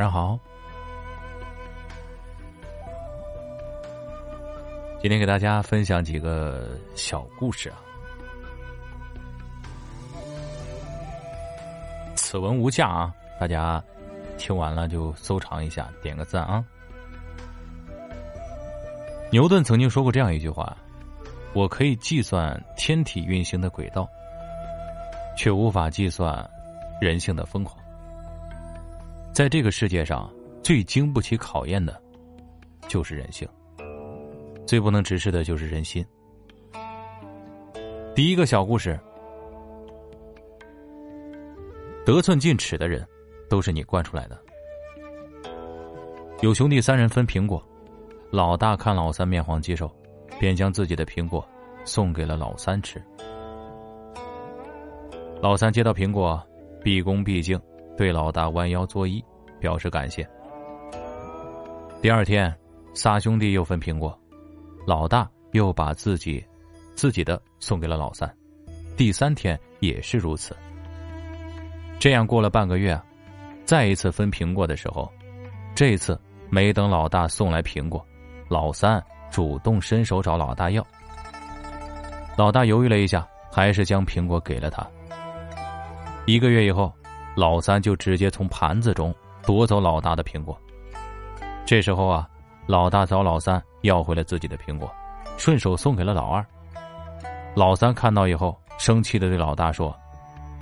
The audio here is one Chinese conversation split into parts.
晚上好。今天给大家分享几个小故事啊。此文无价啊，大家听完了就收藏一下，点个赞啊。牛顿曾经说过这样一句话：“我可以计算天体运行的轨道，却无法计算人性的疯狂。”在这个世界上，最经不起考验的，就是人性。最不能直视的就是人心。第一个小故事：得寸进尺的人，都是你惯出来的。有兄弟三人分苹果，老大看老三面黄肌瘦，便将自己的苹果送给了老三吃。老三接到苹果，毕恭毕敬对老大弯腰作揖，表示感谢。第二天，仨兄弟又分苹果。老大又把自己自己的送给了老三，第三天也是如此。这样过了半个月，再一次分苹果的时候，这次没等老大送来苹果，老三主动伸手找老大要。老大犹豫了一下，还是将苹果给了他。一个月以后，老三就直接从盘子中夺走老大的苹果。这时候啊。老大找老三要回了自己的苹果，顺手送给了老二。老三看到以后，生气的对老大说：“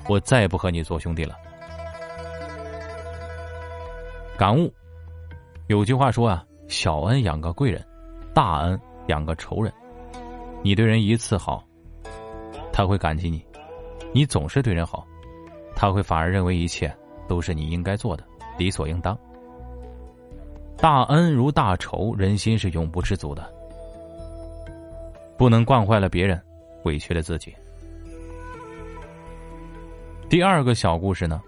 我再也不和你做兄弟了。”感悟：有句话说啊，小恩养个贵人，大恩养个仇人。你对人一次好，他会感激你；你总是对人好，他会反而认为一切都是你应该做的，理所应当。大恩如大仇，人心是永不知足的。不能惯坏了别人，委屈了自己。第二个小故事呢？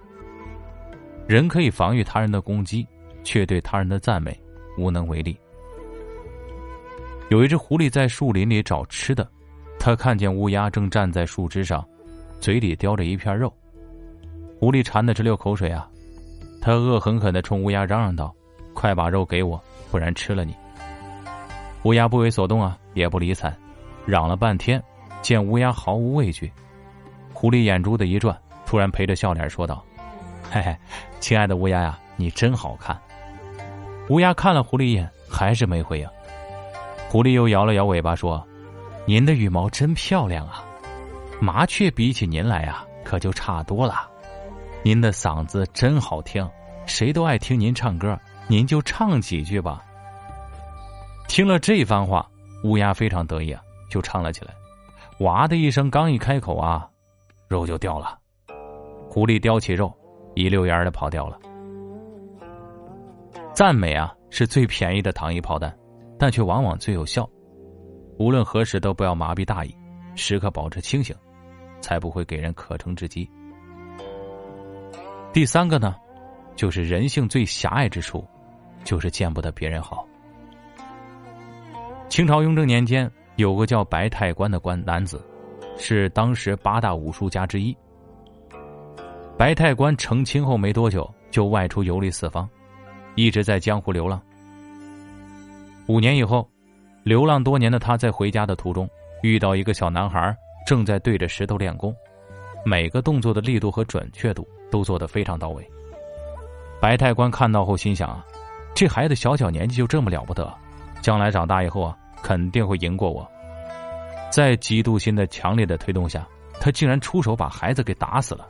人可以防御他人的攻击，却对他人的赞美无能为力。有一只狐狸在树林里找吃的，他看见乌鸦正站在树枝上，嘴里叼着一片肉。狐狸馋得直流口水啊！他恶狠狠的冲乌鸦嚷嚷道。快把肉给我，不然吃了你！乌鸦不为所动啊，也不理睬，嚷了半天，见乌鸦毫无畏惧，狐狸眼珠子一转，突然陪着笑脸说道：“嘿嘿，亲爱的乌鸦呀，你真好看。”乌鸦看了狐狸一眼，还是没回应。狐狸又摇了摇尾巴说：“您的羽毛真漂亮啊，麻雀比起您来啊，可就差多了。您的嗓子真好听，谁都爱听您唱歌。”您就唱几句吧。听了这番话，乌鸦非常得意啊，就唱了起来。哇的一声，刚一开口啊，肉就掉了。狐狸叼起肉，一溜烟的跑掉了。赞美啊，是最便宜的糖衣炮弹，但却往往最有效。无论何时都不要麻痹大意，时刻保持清醒，才不会给人可乘之机。第三个呢，就是人性最狭隘之处。就是见不得别人好。清朝雍正年间，有个叫白太官的官男子，是当时八大武术家之一。白太官成亲后没多久，就外出游历四方，一直在江湖流浪。五年以后，流浪多年的他在回家的途中，遇到一个小男孩正在对着石头练功，每个动作的力度和准确度都做得非常到位。白太官看到后心想啊。这孩子小小年纪就这么了不得，将来长大以后啊，肯定会赢过我。在嫉妒心的强烈的推动下，他竟然出手把孩子给打死了。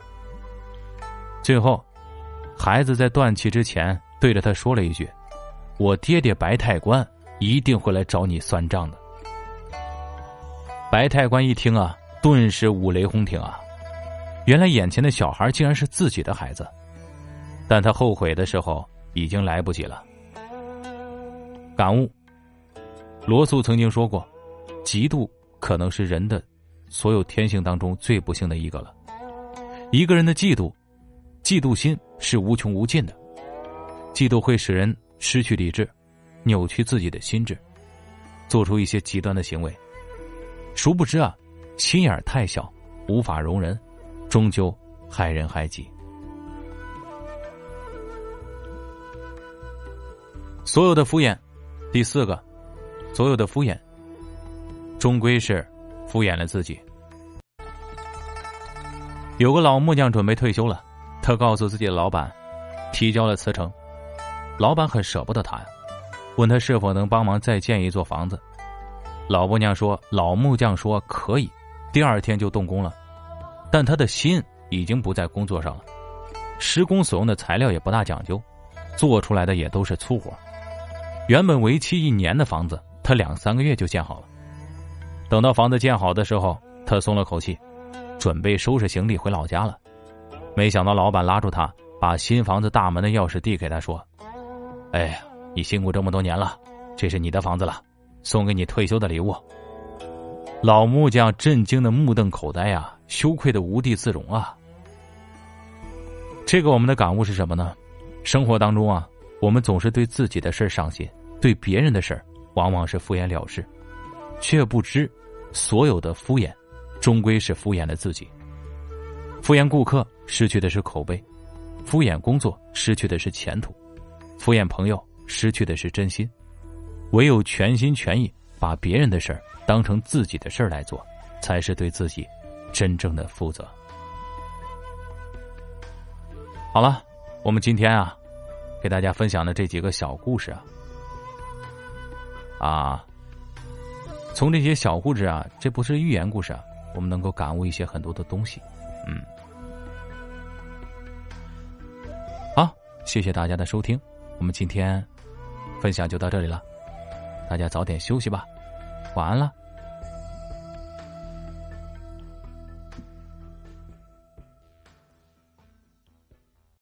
最后，孩子在断气之前对着他说了一句：“我爹爹白太官一定会来找你算账的。”白太官一听啊，顿时五雷轰顶啊！原来眼前的小孩竟然是自己的孩子，但他后悔的时候已经来不及了。感悟，罗素曾经说过：“嫉妒可能是人的所有天性当中最不幸的一个了。一个人的嫉妒，嫉妒心是无穷无尽的，嫉妒会使人失去理智，扭曲自己的心智，做出一些极端的行为。殊不知啊，心眼太小，无法容人，终究害人害己。”所有的敷衍，第四个，所有的敷衍，终归是敷衍了自己。有个老木匠准备退休了，他告诉自己的老板，提交了辞呈。老板很舍不得他呀，问他是否能帮忙再建一座房子。老木匠说：“老木匠说可以。”第二天就动工了，但他的心已经不在工作上了。施工所用的材料也不大讲究，做出来的也都是粗活。原本为期一年的房子，他两三个月就建好了。等到房子建好的时候，他松了口气，准备收拾行李回老家了。没想到老板拉住他，把新房子大门的钥匙递给他，说：“哎呀，你辛苦这么多年了，这是你的房子了，送给你退休的礼物。”老木匠震惊的目瞪口呆呀，羞愧的无地自容啊。这个我们的感悟是什么呢？生活当中啊，我们总是对自己的事上心，对别人的事往往是敷衍了事，却不知所有的敷衍，终归是敷衍了自己。敷衍顾客失去的是口碑，敷衍工作失去的是前途，敷衍朋友失去的是真心。唯有全心全意把别人的事儿当成自己的事儿来做，才是对自己真正的负责。好了，我们今天啊，给大家分享的这几个小故事啊，啊，从这些小故事啊，这不是寓言故事啊，我们能够感悟一些很多的东西，嗯。好，谢谢大家的收听，我们今天分享就到这里了，大家早点休息吧，晚安了。